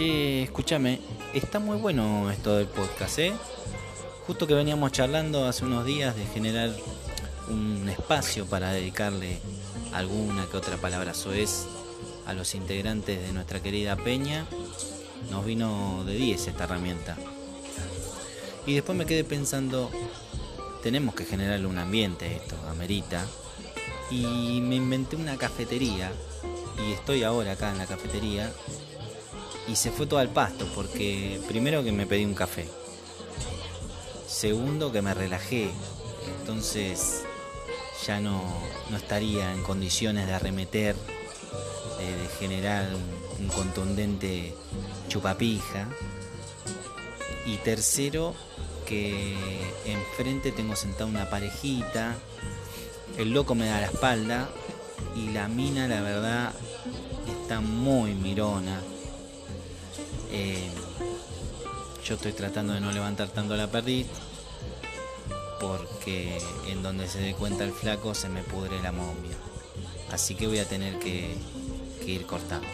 Che, escúchame, está muy bueno esto del podcast, ¿eh? Justo que veníamos charlando hace unos días de generar un espacio para dedicarle alguna que otra palabra soez a los integrantes de nuestra querida Peña, nos vino de 10 esta herramienta. Y después me quedé pensando, tenemos que generarle un ambiente esto, amerita. Y me inventé una cafetería y estoy ahora acá en la cafetería y se fue todo al pasto porque primero que me pedí un café, segundo que me relajé, entonces ya no, no estaría en condiciones de arremeter, de, generar un, un contundente chupapija. Y tercero, que enfrente tengo sentada una parejita, el loco me da la espalda y la mina la verdad está muy mirona. Eh, yo estoy tratando de no levantar tanto la perdiz porque en donde se dé cuenta el flaco se me pudre la momia. Así que voy a tener que, que ir cortando.